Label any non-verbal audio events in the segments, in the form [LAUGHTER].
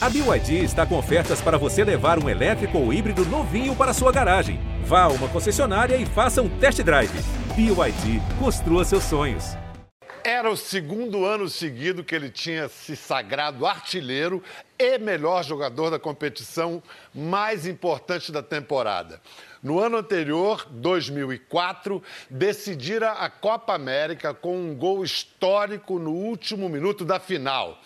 A BYD está com ofertas para você levar um elétrico ou híbrido novinho para sua garagem. Vá a uma concessionária e faça um test drive. BYD, construa seus sonhos. Era o segundo ano seguido que ele tinha se sagrado artilheiro e melhor jogador da competição mais importante da temporada. No ano anterior, 2004, decidira a Copa América com um gol histórico no último minuto da final.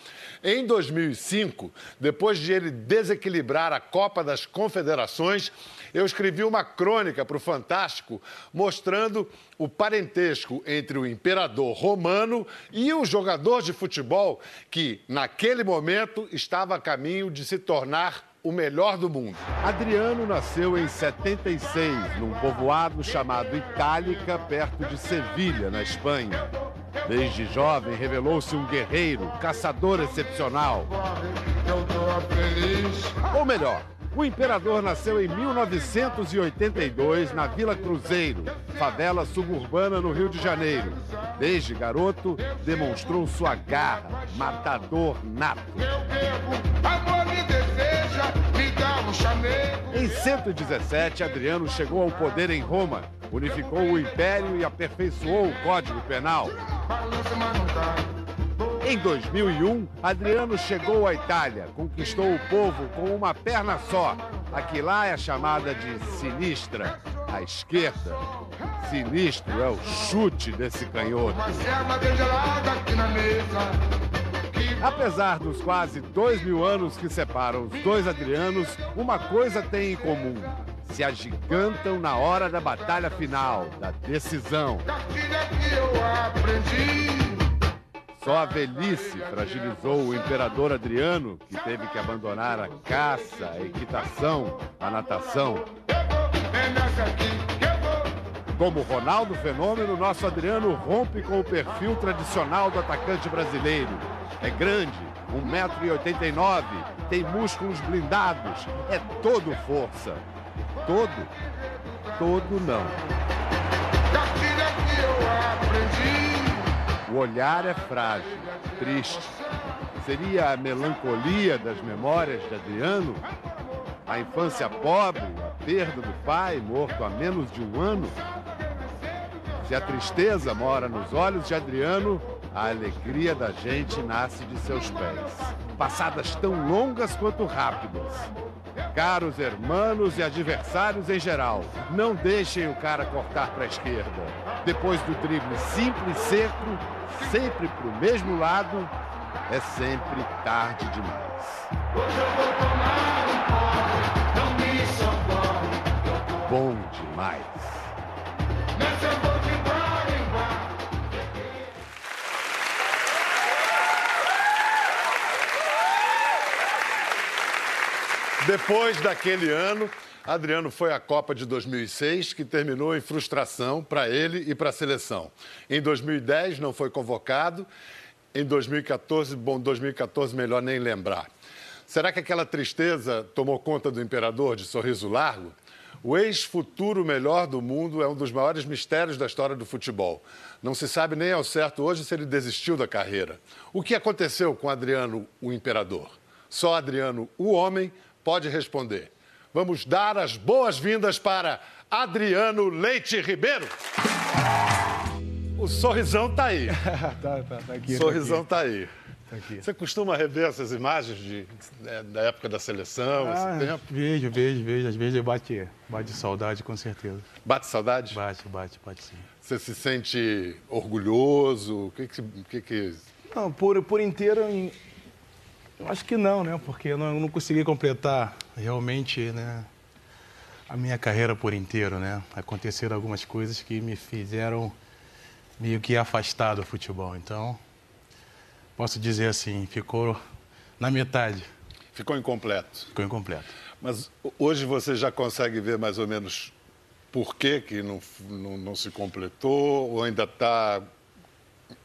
Em 2005, depois de ele desequilibrar a Copa das Confederações, eu escrevi uma crônica para o Fantástico mostrando o parentesco entre o imperador romano e o jogador de futebol que, naquele momento, estava a caminho de se tornar o melhor do mundo. Adriano nasceu em 76, num povoado chamado Itálica, perto de Sevilha, na Espanha. Desde jovem, revelou-se um guerreiro, caçador excepcional. Ou melhor, o imperador nasceu em 1982 na Vila Cruzeiro, favela suburbana no Rio de Janeiro. Desde garoto, demonstrou sua garra, matador nato. Em 117, Adriano chegou ao poder em Roma, unificou o império e aperfeiçoou o Código Penal. Em 2001, Adriano chegou à Itália, conquistou o povo com uma perna só. Aqui lá é chamada de sinistra, a esquerda. Sinistro é o chute desse canhoto. Apesar dos quase dois mil anos que separam os dois Adrianos, uma coisa têm em comum. Se agigantam na hora da batalha final, da decisão. Só a velhice fragilizou o imperador Adriano, que teve que abandonar a caça, a equitação, a natação. Como Ronaldo Fenômeno, nosso Adriano rompe com o perfil tradicional do atacante brasileiro. É grande, 1,89m, tem músculos blindados, é todo força. Todo? Todo não. O olhar é frágil, triste. Seria a melancolia das memórias de Adriano? A infância pobre, a perda do pai, morto há menos de um ano? Se a tristeza mora nos olhos de Adriano, a alegria da gente nasce de seus pés. Passadas tão longas quanto rápidas. Caros hermanos e adversários em geral, não deixem o cara cortar para a esquerda. Depois do drible simples e seco, sempre para o mesmo lado, é sempre tarde demais. Hoje eu vou tomar um não me socorre. Bom demais. Nessa eu vou Depois daquele ano, Adriano foi à Copa de 2006, que terminou em frustração para ele e para a seleção. Em 2010 não foi convocado. Em 2014, bom, 2014 melhor nem lembrar. Será que aquela tristeza tomou conta do imperador de sorriso largo? O ex-futuro melhor do mundo é um dos maiores mistérios da história do futebol. Não se sabe nem ao certo hoje se ele desistiu da carreira. O que aconteceu com Adriano, o imperador? Só Adriano, o homem, pode responder. Vamos dar as boas-vindas para Adriano Leite Ribeiro. O sorrisão tá aí. [LAUGHS] tá, tá, tá aqui. Sorrisão tá, aqui. tá aí. Tá aqui. Você costuma rever essas imagens de, né, da época da seleção, ah, esse tempo? Vejo, vejo, vejo. Às vezes bate, bate saudade, com certeza. Bate saudade? Bate, bate, bate sim. Você se sente orgulhoso? O que que... que, que... Não, por, por inteiro, eu acho que não, né? Porque eu não, eu não consegui completar realmente, né? A minha carreira por inteiro, né? Aconteceram algumas coisas que me fizeram meio que afastar do futebol. Então, posso dizer assim, ficou na metade. Ficou incompleto. Ficou incompleto. Mas hoje você já consegue ver mais ou menos por que, que não, não, não se completou ou ainda está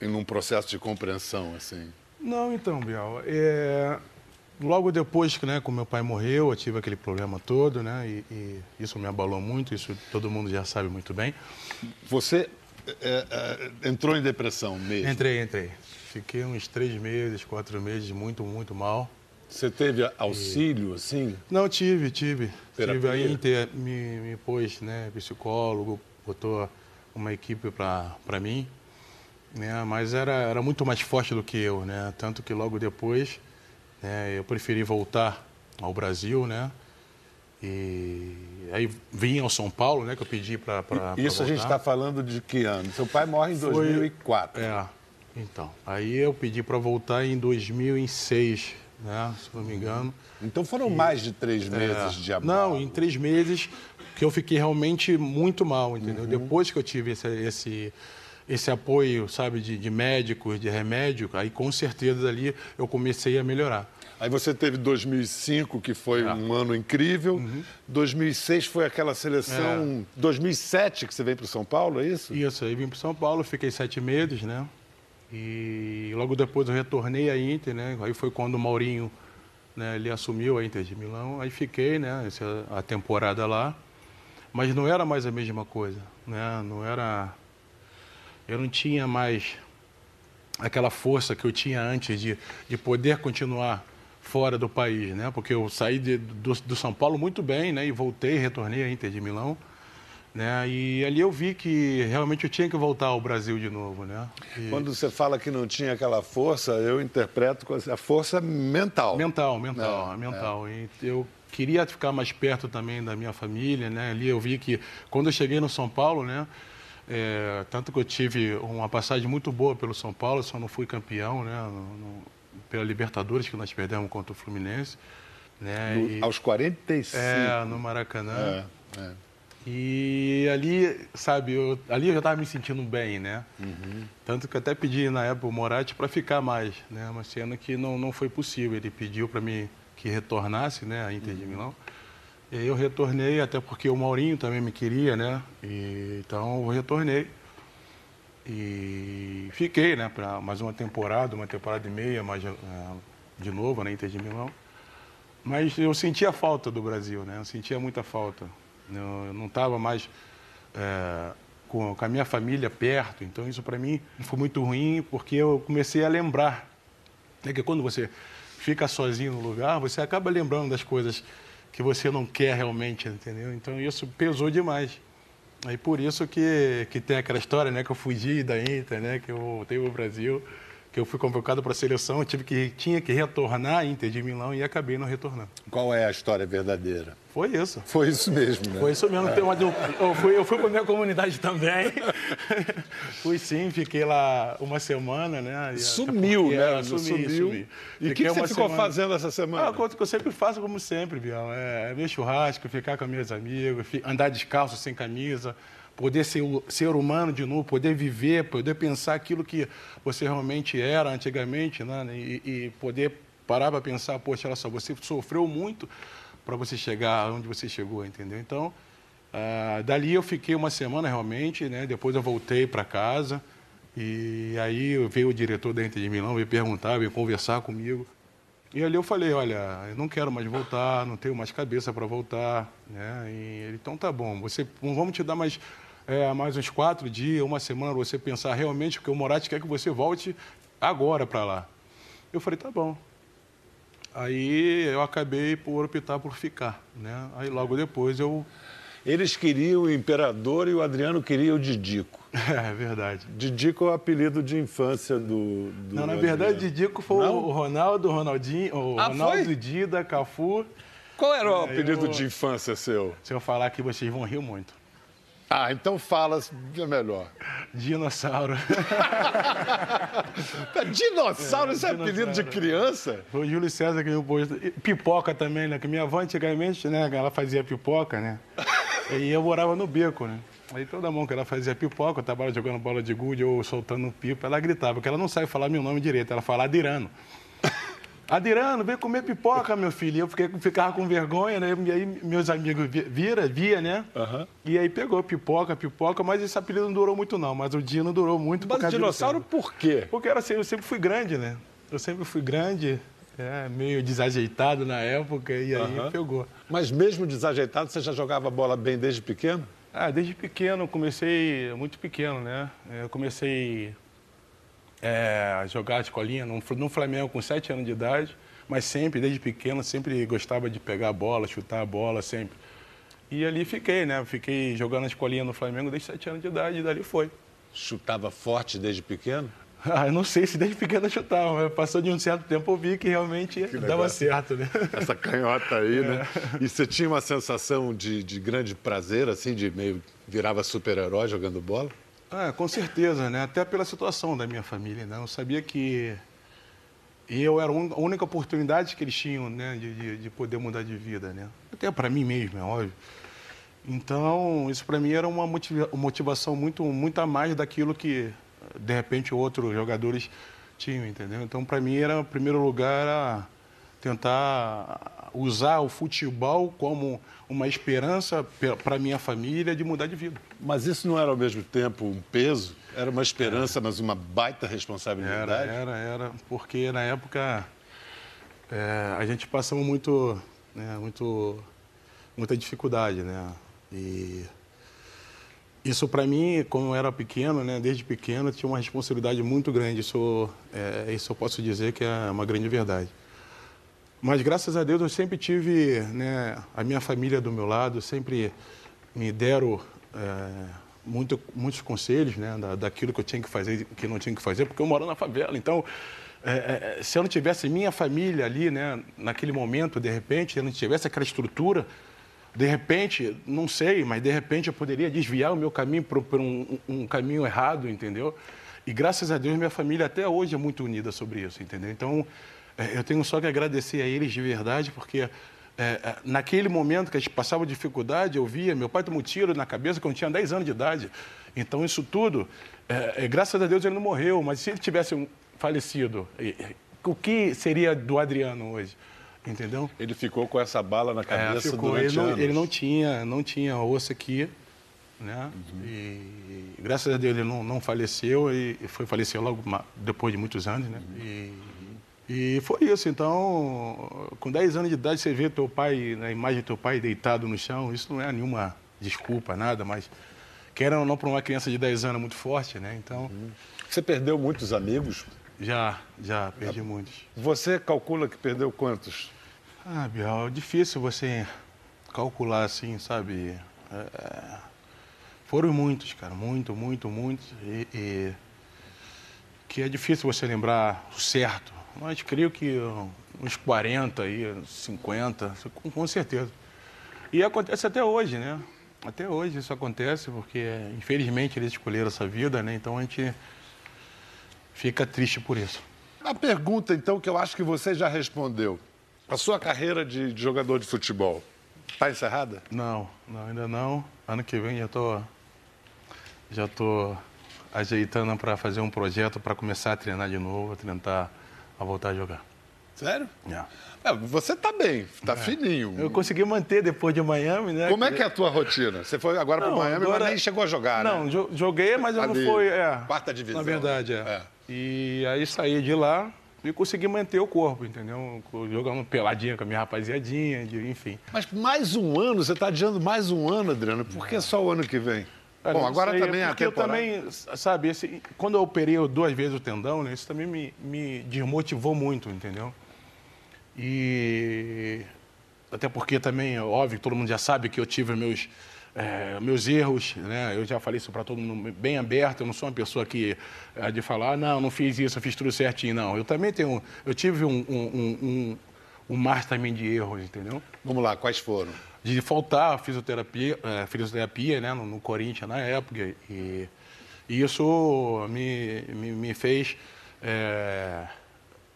em um processo de compreensão, assim? Não, então, Bial. É... Logo depois que né, meu pai morreu, eu tive aquele problema todo, né? E, e, isso me abalou muito, isso todo mundo já sabe muito bem. Você é, é, entrou em depressão mesmo? Entrei, entrei. Fiquei uns três meses, quatro meses muito, muito mal. Você teve auxílio, e... assim? Não, tive, tive. Terapia. Tive. A Inter me, me pôs, né, psicólogo, botou uma equipe para mim, né, mas era, era muito mais forte do que eu, né, tanto que logo depois né, eu preferi voltar ao Brasil, né, e aí vim ao São Paulo, né, que eu pedi para Isso a gente está falando de que ano? Seu pai morre em Foi, 2004. É, então. Aí eu pedi para voltar em 2006, né, se não me engano. Então foram e, mais de três é, meses é, de abalo. Não, em três meses que eu fiquei realmente muito mal, entendeu? Uhum. Depois que eu tive esse, esse, esse apoio, sabe, de, de médicos, de remédio, aí com certeza ali eu comecei a melhorar. Aí você teve 2005, que foi é. um ano incrível. Uhum. 2006 foi aquela seleção. É. 2007 que você veio para o São Paulo, é isso? Isso, aí vim para São Paulo, fiquei sete meses, né? E logo depois eu retornei à Inter, né? Aí foi quando o Maurinho, né, ele assumiu a Inter de Milão. Aí fiquei, né? Essa, a temporada lá. Mas não era mais a mesma coisa, né? Não era. Eu não tinha mais aquela força que eu tinha antes de, de poder continuar fora do país, né? Porque eu saí de, do, do, São Paulo muito bem, né? E voltei, retornei à Inter de Milão, né? E ali eu vi que realmente eu tinha que voltar ao Brasil de novo, né? E... Quando você fala que não tinha aquela força, eu interpreto com a força mental. Mental, mental, é, mental. É. E eu queria ficar mais perto também da minha família, né? Ali eu vi que quando eu cheguei no São Paulo, né? É, tanto que eu tive uma passagem muito boa pelo São Paulo, só não fui campeão, né? No, no, pela Libertadores que nós perdemos contra o Fluminense. Né? No, e, aos 45. É, no Maracanã. É, é. E ali, sabe, eu, ali eu já estava me sentindo bem, né? Uhum. Tanto que até pedi na época o Moratti para ficar mais, né? Uma cena que não, não foi possível. Ele pediu para mim que retornasse, né, a Inter de uhum. Milão. Eu retornei, até porque o Maurinho também me queria, né? E, então eu retornei. E fiquei, né, para mais uma temporada, uma temporada e meia, mais uh, de novo, né, Inter de Milão. Mas eu sentia falta do Brasil, né? Eu sentia muita falta. Eu não estava mais é, com, com, a minha família perto, então isso para mim foi muito ruim, porque eu comecei a lembrar. É que quando você fica sozinho no lugar, você acaba lembrando das coisas que você não quer realmente, entendeu? Então isso pesou demais. Aí por isso que, que tem aquela história, né, que eu fugi da Inter, né, que eu voltei para o Brasil, eu fui convocado para a seleção, tive que tinha que retornar à Inter de Milão e acabei não retornando. Qual é a história verdadeira? Foi isso. Foi isso mesmo, né? Foi isso mesmo. É. Eu fui, eu fui para minha comunidade também. [LAUGHS] fui sim, fiquei lá uma semana, né? Sumiu, né? Sumi, sumiu. Sumi. E o que, que, você ficou semana... fazendo essa semana? Ah, que eu sempre faço, como sempre, Biel. É, é ver churrasco, ficar com meus amigos, andar descalço, sem camisa poder ser ser humano de novo, poder viver, poder pensar aquilo que você realmente era antigamente, né? E, e poder parar para pensar, poxa, olha só, você sofreu muito para você chegar onde você chegou, entendeu? Então, ah, dali eu fiquei uma semana realmente, né? Depois eu voltei para casa e aí veio o diretor da Inter de Milão, veio perguntar, veio conversar comigo. E ali eu falei, olha, eu não quero mais voltar, não tenho mais cabeça para voltar, né? E ele, então tá bom, você, vamos te dar mais é, mais uns quatro dias, uma semana, você pensar realmente, porque o Moratti quer que você volte agora para lá. Eu falei, tá bom. Aí eu acabei por optar por ficar, né? Aí logo depois eu... Eles queriam o Imperador e o Adriano queria o Didico. [LAUGHS] É, verdade. Didico é o apelido de infância do. do não, na verdade, Adriano. Didico foi não? o Ronaldo, o Ronaldinho, o ah, Ronaldo foi? Dida, Cafu. Qual era o apelido eu... de infância seu? Se eu falar aqui, vocês vão rir muito. Ah, então fala é melhor. Dinossauro. [LAUGHS] dinossauro, é, esse é apelido de criança? Foi o Júlio César que me pôs. Pipoca também, né? Que minha avó antigamente, né? Ela fazia pipoca, né? [LAUGHS] E eu morava no beco, né? Aí toda mão que ela fazia pipoca, eu estava jogando bola de gude ou soltando pipa, ela gritava, porque ela não sabe falar meu nome direito, ela fala Adirano. Adirano, vem comer pipoca, meu filho. E eu fiquei, ficava com vergonha, né? E aí meus amigos vira, via, né? Uhum. E aí pegou pipoca, pipoca, mas esse apelido não durou muito, não. Mas o Dino durou muito. Mas por dinossauro por quê? Porque era assim, eu sempre fui grande, né? Eu sempre fui grande, é, meio desajeitado na época, e aí uhum. pegou. Mas mesmo desajeitado, você já jogava bola bem desde pequeno? Ah, desde pequeno, comecei muito pequeno, né? Eu comecei é, jogar escolinha no, no Flamengo com 7 anos de idade. mas sempre, desde pequeno, sempre gostava de pegar a bola, chutar a bola, sempre. E ali fiquei, né? Fiquei jogando a escolinha no Flamengo desde 7 anos de idade e dali foi. Chutava forte desde pequeno? [LAUGHS] Ah, eu não sei se desde pequeno eu chutava, mas passou de um certo tempo eu vi que realmente que dava certo, né? [LAUGHS] Essa canhota aí, né? é. né? E você tinha uma sensação de, de grande prazer, assim, de meio virava super-herói jogando bola? Ah, com certeza, né? Até pela situação da minha família, né? Eu sabia que eu era a única oportunidade que eles tinham, né, de, de, de poder mudar de vida, né? Até para mim mesmo, é óbvio. Então, isso para mim era uma motivação muito, muito a mais daquilo que, de repente, outros jogadores tinham, entendeu? Então, para mim, era, em primeiro lugar, era tentar usar o futebol como uma esperança para minha família de mudar de vida. Mas isso não era ao mesmo tempo um peso? Era uma esperança, mas uma baita responsabilidade? Era, era, era. Porque na época é, a gente passava muito, né, muito, muita dificuldade, né? E isso para mim, como eu era pequeno, né, desde pequeno, tinha uma responsabilidade muito grande. Isso, é, isso eu posso dizer que é uma grande verdade. Mas graças a Deus eu sempre tive né, a minha família do meu lado, sempre me deram é, muito, muitos conselhos né, da, daquilo que eu tinha que fazer e que não tinha que fazer, porque eu moro na favela. Então, é, é, se eu não tivesse minha família ali, né, naquele momento, de repente, se eu não tivesse aquela estrutura, de repente, não sei, mas de repente eu poderia desviar o meu caminho para um, um caminho errado, entendeu? E graças a Deus minha família até hoje é muito unida sobre isso, entendeu? Então, eu tenho só que agradecer a eles de verdade, porque é, é, naquele momento que a gente passava dificuldade, eu via, meu pai tomou um tiro na cabeça quando tinha 10 anos de idade. Então, isso tudo, é, é, graças a Deus ele não morreu, mas se ele tivesse falecido, o que seria do Adriano hoje? Entendeu? Ele ficou com essa bala na cabeça é, ficou, durante ele não, anos. Ele não tinha, não tinha osso aqui, né? Uhum. E graças a Deus ele não, não faleceu e foi falecer logo depois de muitos anos, né? Uhum. E e foi isso. Então, com 10 anos de idade, você vê teu pai, na imagem do teu pai deitado no chão, isso não é nenhuma desculpa, nada, mas querendo ou não, para uma criança de 10 anos é muito forte, né? Então. Você perdeu muitos amigos? Já, já, perdi muitos. Você calcula que perdeu quantos? Ah, Bial, é difícil você calcular assim, sabe? É... Foram muitos, cara, muito, muito, muitos. E, e... Que é difícil você lembrar o certo, mas creio que uns 40 aí, 50, com certeza. E acontece até hoje, né? Até hoje isso acontece, porque infelizmente eles escolheram essa vida, né? Então a gente fica triste por isso. A pergunta, então, que eu acho que você já respondeu. A sua carreira de, jogador de futebol está encerrada? Não, não, ainda não. Ano que vem já estou já tô ajeitando para fazer um projeto para começar a treinar de novo, tentar a voltar a jogar. Sério? Yeah. É, você está bem, está é. fininho. Eu consegui manter depois de Miami, né? Como é que é a tua rotina? Você foi agora para Miami, agora... mas nem chegou a jogar, não, né? Não, joguei, mas eu não fui. É, quarta divisão. Na verdade, é. é. E aí saí de lá e consegui manter o corpo, entendeu? Jogando peladinha com a minha rapaziadinha, enfim. Mas mais um ano, você está adiando mais um ano, Adriano. Por que só o ano que vem? Bom, agora sei, também é a temporada... eu também, sabe, esse, quando eu operei duas vezes o tendão, né, isso também me, me desmotivou muito, entendeu? E até porque também, óbvio, todo mundo já sabe que eu tive meus, é, meus erros, né? Eu já falei isso para todo mundo bem aberto, eu não sou uma pessoa que é, de falar, ah, não, não fiz isso, eu fiz tudo certinho, não. Eu também tenho, eu tive um, um, um, um, um mar também de erros, entendeu? Vamos lá, quais foram? De faltar fisioterapia, é, fisioterapia né, no, no, Corinthians na época. E, e isso me, me, me fez. É,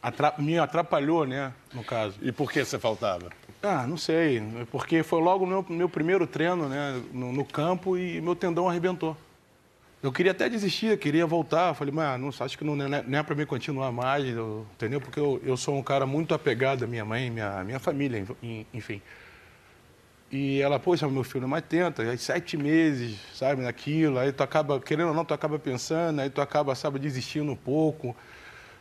atra, me atrapalhou, né, no caso. E por que você faltava? Ah, não sei. Porque foi logo no meu, meu primeiro treino né, no, no, campo e meu tendão arrebentou. Eu queria até desistir, queria voltar. Falei, mas não, acho que não, não é, é para mim continuar mais, eu, entendeu? Porque eu, eu sou um cara muito apegado à minha mãe, minha, minha família, enfim. E ela, poxa, meu filho, mas tenta, aí sete meses, sabe, naquilo, aí tu acaba, querendo ou não, tu acaba pensando, aí tu acaba, sabe, desistindo um pouco.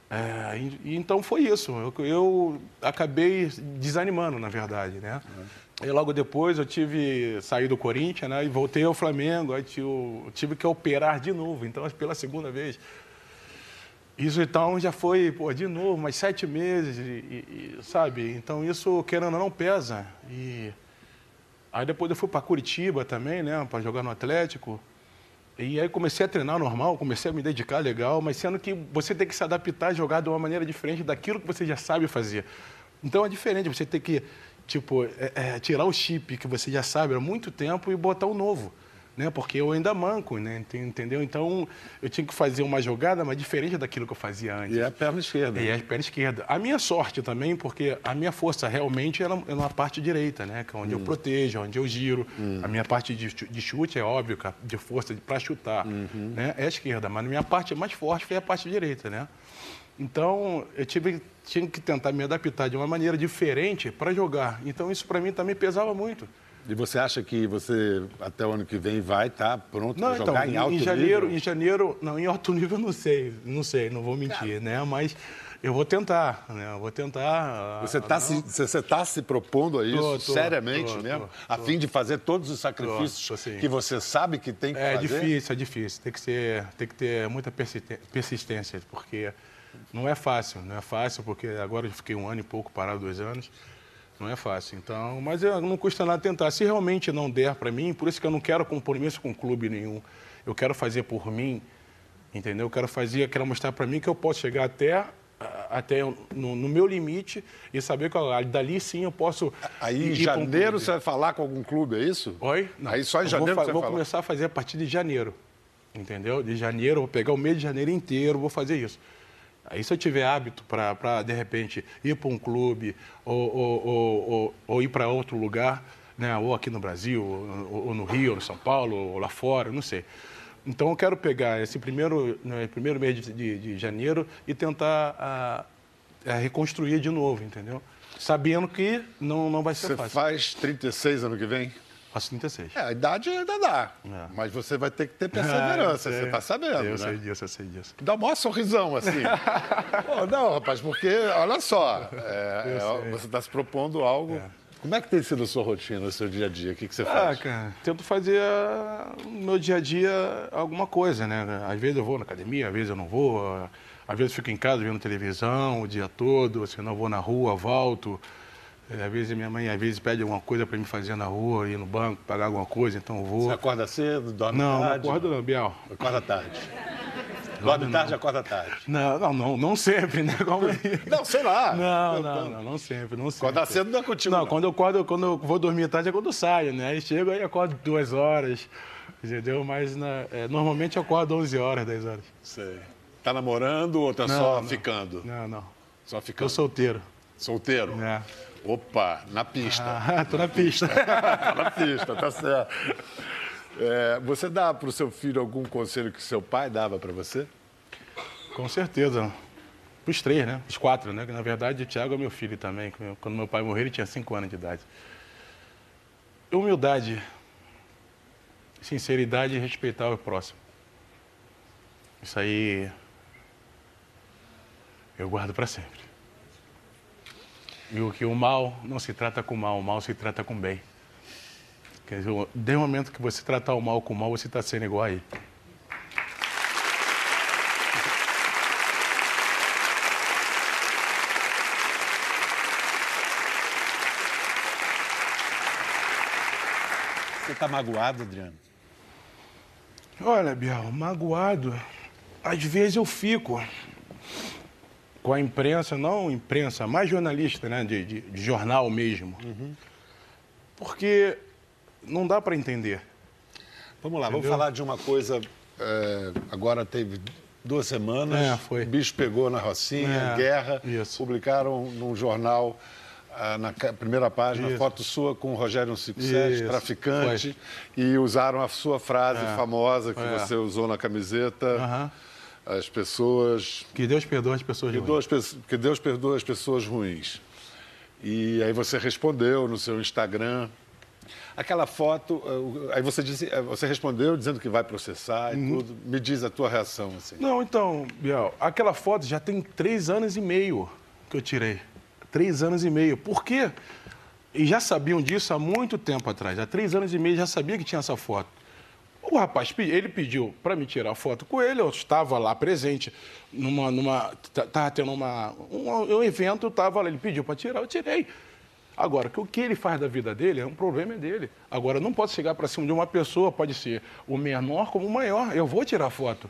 É, e, então foi isso, eu, eu, acabei desanimando, na verdade, né? Uhum. E logo depois eu tive, saí do Corinthians, né, e voltei ao Flamengo, aí tive, tive que operar de novo, então pela segunda vez. Isso então já foi, pô, de novo, mais sete meses, e, e, sabe? Então isso, querendo ou não, pesa. E aí depois eu fui para Curitiba também, né, para jogar no Atlético. E aí comecei a treinar normal, comecei a me dedicar legal, mas sendo que você tem que se adaptar a jogar de uma maneira diferente daquilo que você já sabe fazer. Então é diferente, você tem que, tipo, é, é, tirar o chip que você já sabe há muito tempo e botar o novo né? Porque eu ainda manco, né? Entendeu? Então eu tinha que fazer uma jogada, mas diferente daquilo que eu fazia antes. E é a perna esquerda. E é a perna esquerda. A minha sorte também, porque a minha força realmente era na parte direita, né? Que é onde hum. eu protejo, onde eu giro. Hum. A minha parte de, de, chute é óbvio, de força para chutar, uhum. né? É a esquerda, mas a minha parte mais forte foi a parte direita, né? Então, eu tive, tinha que tentar me adaptar de uma maneira diferente para jogar. Então, isso para mim também pesava muito. E você acha que você, até o ano que vem, vai estar tá pronto para então, jogar em alto em janeiro, nível? Em janeiro, não, em alto nível não sei, não sei, não vou mentir, né? Mas eu vou tentar, né? Eu vou tentar. Você está se, você tá se propondo a isso tô, tô, seriamente tô, mesmo? a fim de fazer todos os sacrifícios que você sabe que tem que é fazer? É difícil, é difícil. Tem que, ser, tem que ter muita persistência, porque não é fácil, não é fácil, porque agora eu fiquei um ano e pouco parado, dois anos. Não é fácil. Então, mas eu, não custa nada tentar. Se realmente não der para mim, por isso que eu não quero compromisso com clube nenhum. Eu quero fazer por mim, entendeu? Eu quero fazer, eu quero mostrar para mim que eu posso chegar até até no, no, meu limite e saber que dali sim eu posso. Aí em janeiro um você vai falar com algum clube, é isso? Oi? Não. Aí só em janeiro vou, você vou vai começar a fazer a partir de janeiro. Entendeu? De janeiro, eu vou pegar o mês de janeiro inteiro, vou fazer isso. Aí se eu tiver hábito para, de repente, ir para um clube ou, ou, ou, ou ir para outro lugar, né, ou aqui no Brasil, ou, no Rio, ou no São Paulo, ou lá fora, não sei. Então eu quero pegar esse primeiro, né, primeiro mês de, de, de, janeiro e tentar a, a reconstruir de novo, entendeu? Sabendo que não, não vai ser Você fácil. Você faz 36 ano que vem? Faço 36. É, a idade ainda dá. É. Mas você vai ter que ter [LAUGHS] perseverança, é, você está sabendo. Eu né? sei disso, eu sei disso. Dá um maior sorrisão, assim. [LAUGHS] Pô, não, rapaz, porque, olha só, é, é você está se propondo algo. É. Como é que tem sido a sua rotina, o seu dia a dia? O que, que você ah, faz? Ah, cara, tento fazer no meu dia a dia alguma coisa, né? Às vezes eu vou na academia, às vezes eu não vou. Às vezes eu fico em casa vendo televisão o dia todo, se não vou na rua, volto. Às vezes minha mãe às vezes pede alguma coisa para me fazer na rua, ir no banco, pagar alguma coisa, então eu vou. Você acorda cedo, dorme não, tarde? Não, não acordo não, Biel. Acorda tarde. Dorme tarde, acorda tarde. Não, não, não, não sempre, né? Como... Não, sei lá. Não, não, não, não sempre, não sempre. Acordar cedo não é contigo. Não, não, quando eu acordo, quando eu vou dormir tarde é quando eu saio, né? Aí chego aí acordo duas horas, entendeu? Mas na, é, normalmente eu acordo 11 horas, 10 horas. Sei. Tá namorando ou tá não, só não. ficando? Não, não. Só ficando? Tô solteiro. Solteiro? É. Opa, na pista. Ah, [LAUGHS] tô na pista. [LAUGHS] tá na pista, tá certo. É, você dá para o seu filho algum conselho que seu pai dava para você? Com certeza. Os três, né? Os quatro, né? Que na verdade o Thiago é meu filho também. Quando meu pai morreu, ele tinha cinco anos de idade. Humildade, sinceridade e respeitar o próximo. Isso aí eu guardo para sempre. E o que o mal não se trata com mal, o mal se trata com bem. Quer dizer, desde o momento que você tratar o mal com o mal, você está sendo igual a ele. Você está magoado, Adriano? Olha, Biel, magoado. Às vezes eu fico com a imprensa, não imprensa, mais jornalista, né, de, de, de jornal mesmo. Uhum. Porque não dá para entender. Vamos lá, Entendeu? vamos falar de uma coisa. É, agora teve duas semanas, é, foi. o bicho pegou na Rocinha, é, guerra. Isso. Publicaram num jornal. Ah, na primeira página, isso. foto sua com o Rogério 157, traficante, foi. e usaram a sua frase é. famosa que é. você usou na camiseta. Uhum as pessoas. Que Deus perdoe as pessoas que ruins. Deus, que Deus perdoe as pessoas ruins. E aí você respondeu no seu Instagram. Aquela foto, eh, aí você disse, eh, você respondeu dizendo que vai processar e uhum. tudo. Me diz a tua reação assim. Não, então, Biel, aquela foto já tem três anos e meio que eu tirei. Três anos e meio. Por quê? E já sabiam disso há muito tempo atrás. Há três anos e meio já sabia que tinha essa foto. O rapaz, ele pediu para me tirar foto com ele, eu estava lá presente, numa, numa, estava tendo uma, um, um evento, eu estava lá, ele pediu para tirar, eu tirei. Agora, que o que ele faz da vida dele é um problema dele. Agora, não posso chegar para cima de uma pessoa, pode ser o menor como o maior, eu vou tirar foto.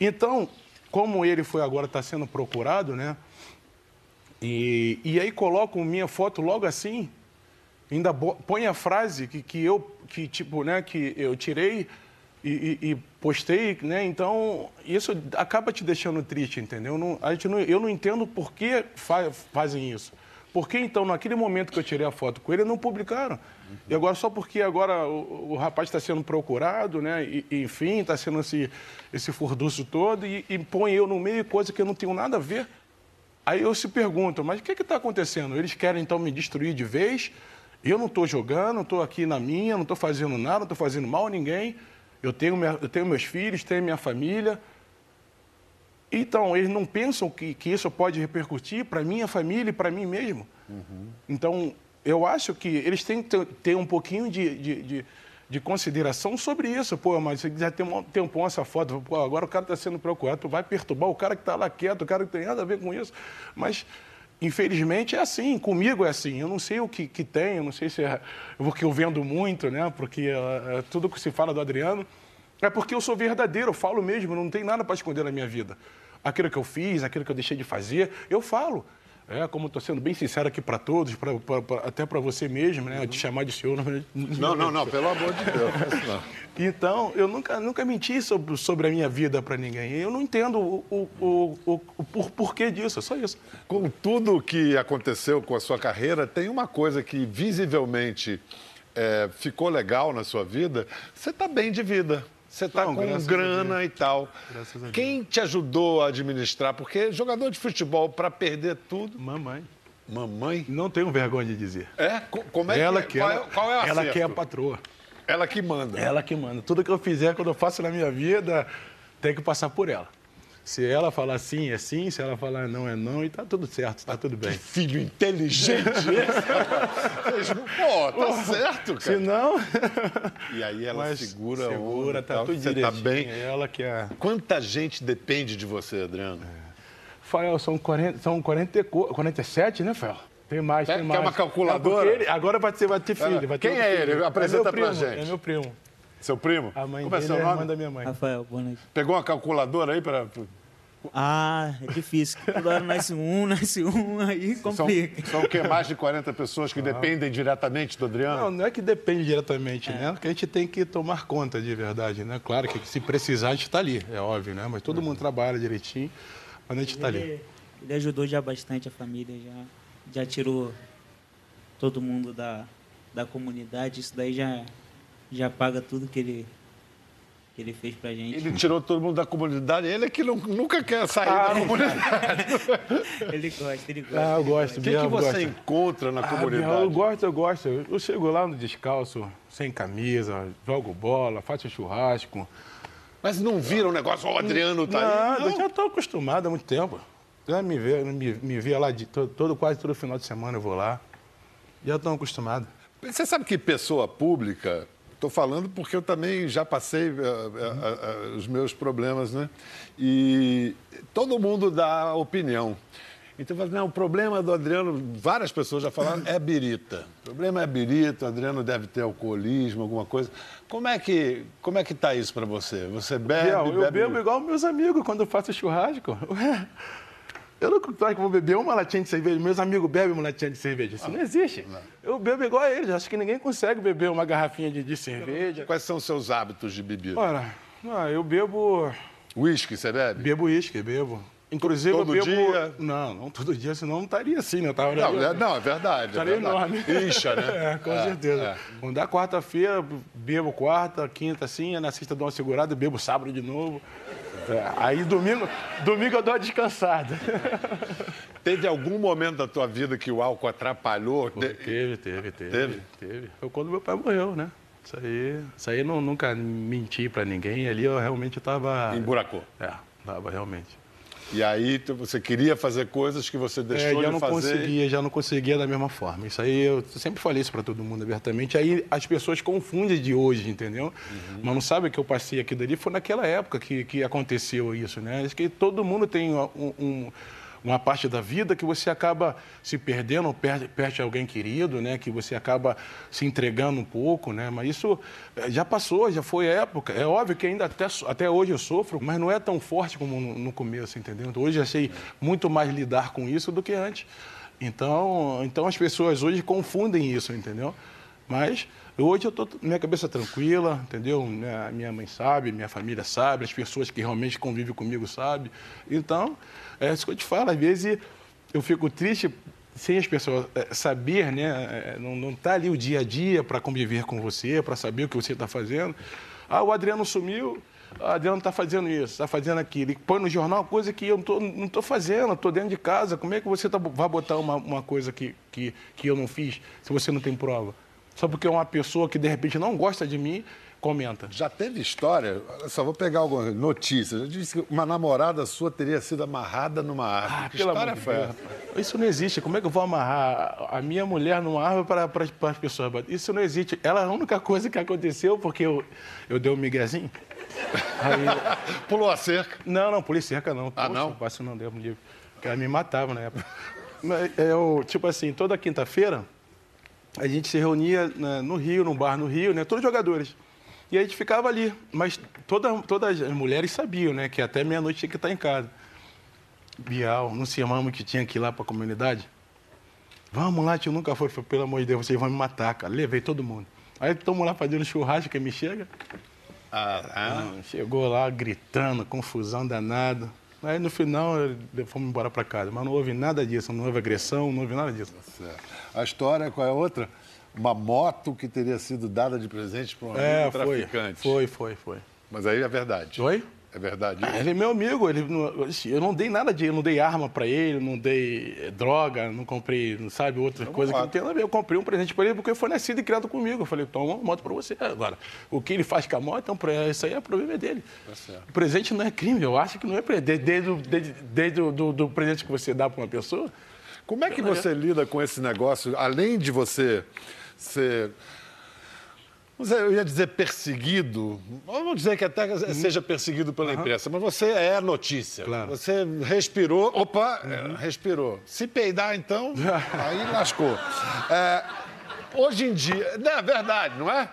Então, como ele foi agora, está sendo procurado, né? E, e aí colocam minha foto logo assim, ainda põe a frase que, que eu que tipo né que eu tirei e, e, e, postei né então isso acaba te deixando triste entendeu? Não, a gente não, eu não entendo por que fa, fazem isso. Por que então naquele momento que eu tirei a foto com ele não publicaram? Uhum. e agora só porque agora o, o rapaz está sendo procurado né e, enfim está sendo esse esse furdúcio todo e, e põe eu no meio coisa que eu não tenho nada a ver. Aí eu se pergunto mas o que está acontecendo? Eles querem então me destruir de vez eu não estou jogando, estou aqui na minha, não estou fazendo nada, não estou fazendo mal a ninguém. Eu tenho, minha, eu tenho meus filhos, tenho minha família. Então, eles não pensam que, que isso pode repercutir para minha família e para mim mesmo. Uhum. Então, eu acho que eles têm que ter, ter um pouquinho de, de, de, de, consideração sobre isso. Pô, mas se já tem um tempão essa foto, pô, agora o cara está sendo procurado, tu vai perturbar o cara que está lá quieto, o cara que tem nada a ver com isso. Mas Infelizmente é assim, comigo é assim. Eu não sei o que, que tem, eu não sei se é porque eu vendo muito, né? Porque uh, tudo que se fala do Adriano é porque eu sou verdadeiro, eu falo mesmo, não tem nada para esconder na minha vida. Aquilo que eu fiz, aquilo que eu deixei de fazer, eu falo. É, como estou sendo bem sincero aqui para todos, pra, pra, pra, até para você mesmo, né? De chamar de senhor. Não, não, não, pelo amor de Deus. [LAUGHS] Então, eu nunca, nunca menti sobre, sobre a minha vida para ninguém. Eu não entendo o, o, o, o, o por, porquê disso, é só isso. Com tudo que aconteceu com a sua carreira, tem uma coisa que visivelmente é, ficou legal na sua vida: você está bem de vida. Você está com grana e tal. Quem te ajudou a administrar? Porque jogador de futebol, para perder tudo. Mamãe. Mamãe? Não tenho vergonha de dizer. É? Como é ela que, que qual, ela, é, qual é a Ela que é a patroa. Ela que manda. Ela que manda. Tudo que eu fizer, quando eu faço na minha vida, tem que passar por ela. Se ela falar sim, é sim. Se ela falar não, é não. E tá tudo certo, tá tudo bem. Que filho inteligente esse. [LAUGHS] Pô, tá certo, cara. Se não... [LAUGHS] E aí ela Mas segura... Segura, tá tudo Você tá bem. Ela que é... Quanta gente depende de você, Adriano? É. Fael, são, 40, são 40, 47, né, Fael? Tem mais, tem mais. Quer uma calculadora? É ele, agora vai ter, vai ter filho. Vai ter Quem é ele? Apresenta é pra gente. É meu primo. Seu primo? A mãe Como é dele seu é a nome? irmã da minha mãe. Rafael, boa noite. Pegou uma calculadora aí para ah, é difícil. Toda hora nasce um, nasce um, aí complica. São, são o que? Mais de 40 pessoas que dependem diretamente do Adriano? Não, não é que depende diretamente, é. né? Porque a gente tem que tomar conta de verdade, né? Claro que se precisar, a gente está ali, é óbvio, né? Mas todo mundo trabalha direitinho, mas a gente está ali. Ele ajudou já bastante a família, já, já tirou todo mundo da, da comunidade. Isso daí já, já paga tudo que ele, que ele fez pra gente. Ele tirou todo mundo da comunidade, ele é que não, nunca quer sair ah, da comunidade. [LAUGHS] ele gosta, ele gosta. Ah, eu gosto. O que, que você gosta. encontra na ah, comunidade? eu gosto, eu gosto. Eu chego lá no descalço, sem camisa, jogo bola, faço churrasco. Mas não vira um negócio, o Adriano tá não, aí? Não, eu já estou acostumado há muito tempo. Já me vê, me, me vê lá de todo, todo, quase todo final de semana eu vou lá. Já estão acostumados. Você sabe que pessoa pública Estou falando porque eu também já passei uh, uh, uh, os meus problemas, né? E todo mundo dá opinião. Então, não, o problema do Adriano, várias pessoas já falaram, é birita. O problema é birita, o Adriano deve ter alcoolismo, alguma coisa. Como é que como é que está isso para você? Você bebe, eu, eu bebe... bebo igual meus amigos quando eu faço churrasco. [LAUGHS] Eu não claro que vou beber uma latinha de cerveja. Meus amigos bebem uma latinha de cerveja. Isso ah, não existe. Não. Eu bebo igual a eles. Acho que ninguém consegue beber uma garrafinha de, de cerveja. Quais são os seus hábitos de bebida? Olha, ah, eu bebo. Uísque, você bebe? Bebo uísque, bebo. Inclusive, todo eu bebo... dia? Não, não todo dia, senão não estaria assim, né? Tava... não, é, não, é verdade. Estaria é enorme. Incha, né? [LAUGHS] É, com é, certeza. É. Quando dá quarta-feira, bebo quarta, quinta, assim, na sexta dou uma segurada, bebo sábado de novo. É, aí domingo, domingo eu dou uma descansada. [LAUGHS] Teve algum momento da tua vida que o álcool atrapalhou? Pô, teve, teve, teve, teve. Teve. Foi quando meu pai morreu, né? Isso aí, isso aí eu não, nunca menti para ninguém. Ali eu realmente estava. Emburacou. É, estava realmente. E aí você queria fazer coisas que você deixou é, já de não fazer. conseguia, já não conseguia da mesma forma. Isso aí eu sempre falei isso para todo mundo abertamente. Aí as pessoas confundem de hoje, entendeu? Uhum. Mas não sabem que eu passei aqui dali foi naquela época que, que aconteceu isso, né? Acho que todo mundo tem um, um uma parte da vida que você acaba se perdendo, perde, perde alguém querido, né? Que você acaba se entregando um pouco, né? Mas isso eh, já passou, já foi época. É óbvio que ainda até, até hoje eu sofro, mas não é tão forte como no, no começo, entendeu? Hoje sei muito mais lidar com isso do que antes. Então, então as pessoas hoje confundem isso, entendeu? Mas hoje eu estou minha cabeça tranquila, entendeu? Minha, minha mãe sabe, minha família sabe, as pessoas que realmente convivem comigo sabem. Então, é isso que eu te falo, às vezes eu fico triste sem as pessoas é, saber, né? É, não está ali o dia a dia para conviver com você, para saber o que você está fazendo. Ah, o Adriano sumiu, o Adriano está fazendo isso, está fazendo aquilo. Ele põe no jornal coisa que eu não estou fazendo, estou dentro de casa. Como é que você tá, vai botar uma, uma coisa que, que, que eu não fiz se você não tem prova? Só porque uma pessoa que de repente não gosta de mim, comenta. Já teve história, só vou pegar alguma notícia. Já disse que uma namorada sua teria sido amarrada numa árvore. Ah, que história foi essa? Isso não existe. Como é que eu vou amarrar a minha mulher numa árvore para, para, para as pessoas? Isso não existe. Ela é a única coisa que aconteceu porque eu, eu dei um miguezinho. Aí... [LAUGHS] Pulou a cerca? Não, não, pulei cerca não. Ah, Poxa, não? Passo não deu, porque ela me matava na época. Mas, eu, tipo assim, toda quinta-feira a gente se reunia né, no Rio, num bar no Rio, né? Todos os jogadores. E a gente ficava ali. Mas toda, todas as mulheres sabiam, né? Que até meia-noite tinha que estar em casa. Bial, não se amamos que tinha que ir lá para a comunidade? Vamos lá, tio, nunca foi. Pelo amor de Deus, vocês vão me matar, cara. Levei todo mundo. Aí estamos lá fazendo churrasco, que me chega. Ah, ah. Chegou lá gritando, confusão danada. Aí no final fomos embora para casa. Mas não houve nada disso, não houve agressão, não houve nada disso. Tá certo. A história, qual é a outra? Uma moto que teria sido dada de presente para um é, amigo foi, traficante. Foi, foi, foi. Mas aí é verdade. Oi? É verdade. Ah, ele é meu amigo, ele assim, eu não dei nada de, eu não dei arma para ele, não dei eh, droga, não comprei, não sabe, outra coisa que não tem nada a ver. Eu comprei um presente para ele porque foi nascido e criado comigo. Eu falei, toma uma moto para você. Agora, o que ele faz com a moto, então, isso aí é problema dele. Tá o presente não é crime, eu acho que não é presente. Desde, desde, desde o do, do presente que você dá para uma pessoa, como é que você lida com esse negócio, além de você ser. Eu ia dizer perseguido, vamos dizer que até seja perseguido pela imprensa, mas você é notícia. Claro. Você respirou, opa, uhum. respirou. Se peidar, então, [LAUGHS] aí lascou. É, hoje em dia, é verdade, não é?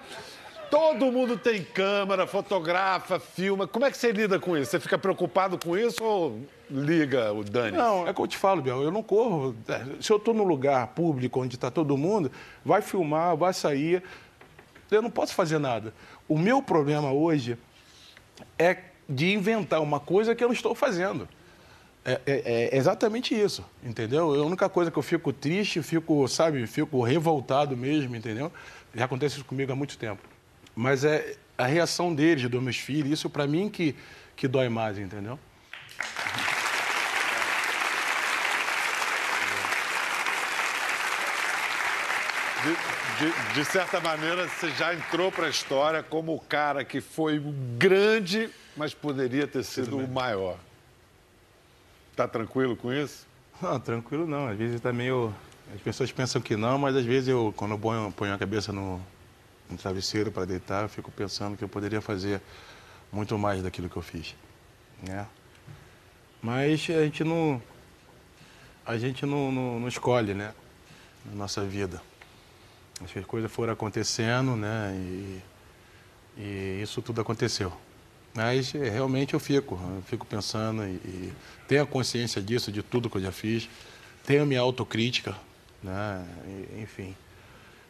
Todo mundo tem câmera, fotografa, filma. Como é que você lida com isso? Você fica preocupado com isso ou liga o Dani? Não, é como eu te falo, Biel, eu não corro. Se eu estou num lugar público onde está todo mundo, vai filmar, vai sair. Eu não posso fazer nada. O meu problema hoje é de inventar uma coisa que eu não estou fazendo. É, é, é, exatamente isso, entendeu? A única coisa que eu fico triste, fico, sabe, fico revoltado mesmo, entendeu? Já acontece isso comigo há muito tempo. Mas é a reação deles, dos meus filhos, isso para mim que, que dói mais, entendeu? De, de, certa maneira, você já entrou para a história como o cara que foi grande, mas poderia ter sido o maior. Tá tranquilo com isso? Não, tranquilo não. Às vezes também eu, as pessoas pensam que não, mas às vezes eu, quando eu ponho, ponho a cabeça no, no travesseiro para deitar, eu fico pensando que eu poderia fazer muito mais daquilo que eu fiz, né? Mas a gente não, a gente não, não, não escolhe, né? Na nossa vida. As coisas foram acontecendo, né? E, e isso tudo aconteceu. Mas é, realmente eu fico, eu fico pensando e, e, tenho a consciência disso, de tudo que eu já fiz, tenho a minha autocrítica, né? E, enfim.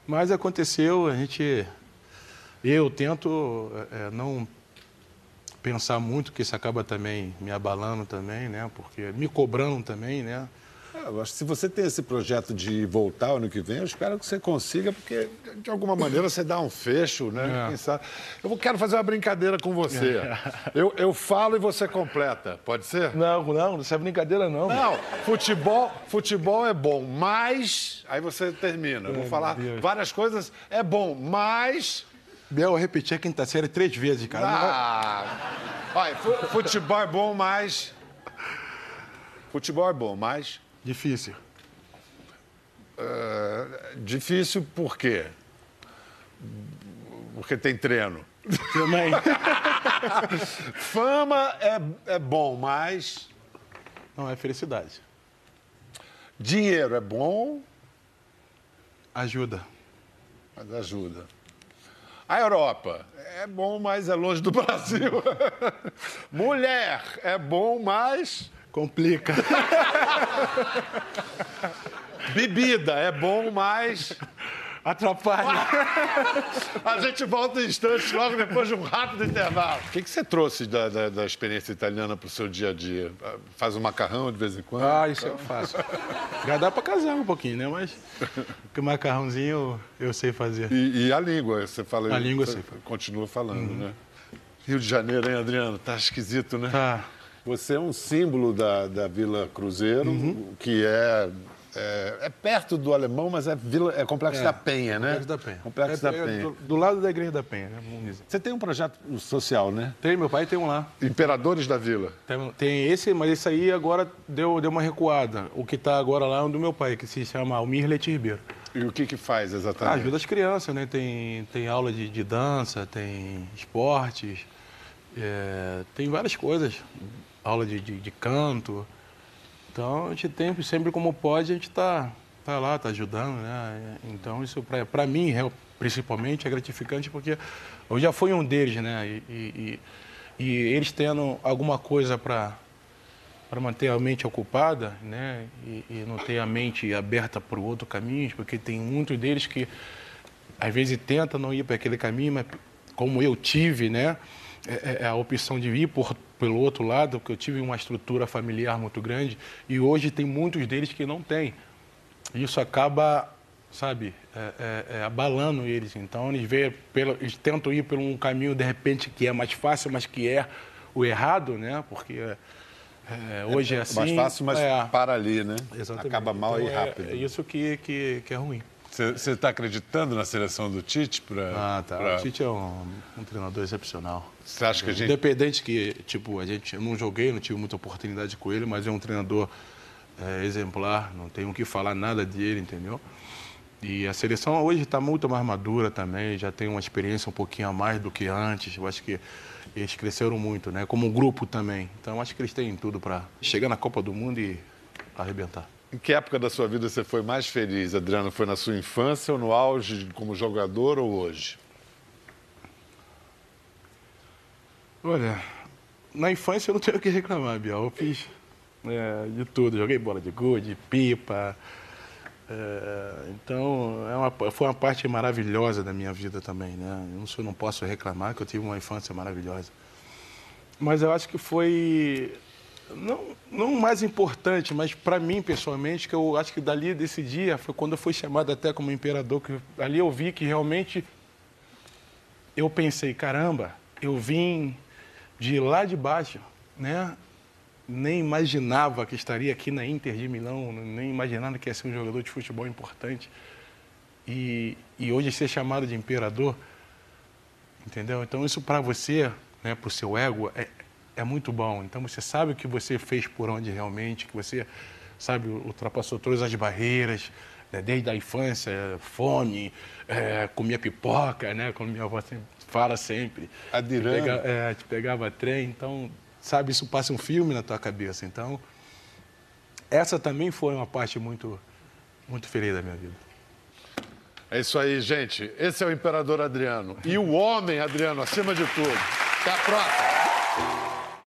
Mas aconteceu, a gente. Eu tento é, não pensar muito, que isso acaba também me abalando também, né? Porque me cobrando também, né? É, eu acho que se você tem esse projeto de voltar ano que vem, eu espero que você consiga, porque de alguma maneira você dá um fecho, né? É. Eu quero fazer uma brincadeira com você. Eu, eu falo e você completa, pode ser? Não, não, não é brincadeira não. Não, futebol, futebol é bom, mas. Aí você termina. Eu vou falar várias coisas. É bom, mas. Biel, eu repeti a quinta série três vezes, cara. Ah, olha, futebol é bom, mas Futebol é bom, mas Difícil. uh, difícil por quê? Porque tem treino. Também. [LAUGHS] Fama é, é bom, mas Não, é felicidade. dinheiro é bom, Ajuda. mas ajuda. A Europa é bom, mas é longe do [LAUGHS] Brasil. Mulher é bom, mas Complica. [LAUGHS] bebida é bom, mas Atrapalha. [LAUGHS] a gente volta em instantes logo depois de um rápido intervalo. O que, que você trouxe da, da, da experiência italiana para o seu dia a dia? Faz um macarrão de vez em quando? Ah, isso eu faço. Já dá pra casar um pouquinho, né? Mas que macarrãozinho eu, eu sei fazer. E, e a língua, você fala. A língua, você sim. Continua falando, né? Rio de Janeiro, hein, Adriano? Tá esquisito, né? Tá. Você é um símbolo da, da Vila Cruzeiro, Uhum. que é, é, é perto do Alemão, mas é, Vila, é Complexo da Penha, né? Complexo da Penha. Complexo É- da é Penha. Do, do lado da igreja da Penha, né? Vamos dizer. Você tem um projeto social, né? Tem, meu pai tem um lá. Imperadores da Vila. Tem, tem esse, mas esse aí agora deu, deu uma recuada. O que tá agora lá é um do meu pai, que se chama Almir Leite Ribeiro. E o que que faz Ah, exatamente? ajuda as crianças, né? Tem, tem aula de, de dança, tem esportes, é, tem várias coisas. Aula de, de, de canto. Então, a gente tem, sempre como pode, a gente tá, tá lá, tá ajudando, né? Então, isso para mim, real- principalmente, é gratificante porque eu já fui um deles, né? E, e, e- e eles tendo alguma coisa para para manter a mente ocupada, né, e, e não ter a mente aberta para o outro caminho, porque tem muitos deles que às vezes tenta não ir para aquele caminho, mas como eu tive, né, é, é a opção de ir por, pelo outro lado, porque eu tive uma estrutura familiar muito grande e hoje tem muitos deles que não têm. Isso acaba, sabe, é, é, é, abalando eles. Então eles, vê pelo, eles tentam ir por um caminho de repente que é mais fácil, mas que é o errado, né? Porque é, hoje é assim. Mais fácil, mas é, para ali, né? exatamente. Acaba mal Então, e é- rápido. É, isso que, que, que é ruim. Você está acreditando na seleção do Tite? Pra, Ah, tá. pra- O Tite é um, um treinador excepcional. Você acha que a gente Independente que, tipo, a gente eu não joguei, não tive muita oportunidade com ele, mas é um treinador é, exemplar, não tenho o que falar nada dele, entendeu? E a seleção hoje está muito mais madura também, já tem uma experiência um pouquinho a mais do que antes. Eu acho que eles cresceram muito, né? Como grupo também. Então acho que eles têm tudo para chegar na Copa do Mundo e arrebentar. Em que época da sua vida você foi mais feliz, Adriano? Foi na sua infância ou no auge como jogador ou hoje? Olha, na infância eu não tenho o que reclamar, Biel. Eu fiz é, de tudo. Joguei bola de gude, pipa. é, então, é uma, foi uma parte maravilhosa da minha vida também, né? Eu não, sou- não posso reclamar que eu tive uma infância maravilhosa. Mas eu acho que foi não, não mais importante, mas para mim pessoalmente, que eu acho que dali desse dia foi quando eu fui chamado até como imperador, que ali eu vi que realmente eu pensei, caramba, eu vim de lá de baixo, né? Nem imaginava que estaria aqui na Inter de Milão, nem imaginava que ia ser um jogador de futebol importante. E, e hoje ser chamado de imperador, entendeu? Então isso para você, né, para o seu ego, é, é muito bom. Então você sabe o que você fez por onde realmente, que você, sabe, ultrapassou todas as barreiras, né, desde a infância, fome, é, comia pipoca, né, como minha avó sempre fala sempre. Adirando. Te pega- é, te pegava trem, então, sabe, isso passa um filme na tua cabeça. Então, essa também foi uma parte muito, muito feliz da minha vida. É isso aí, gente. Esse é o Imperador Adriano. E o homem Adriano, acima de tudo. Até a próxima.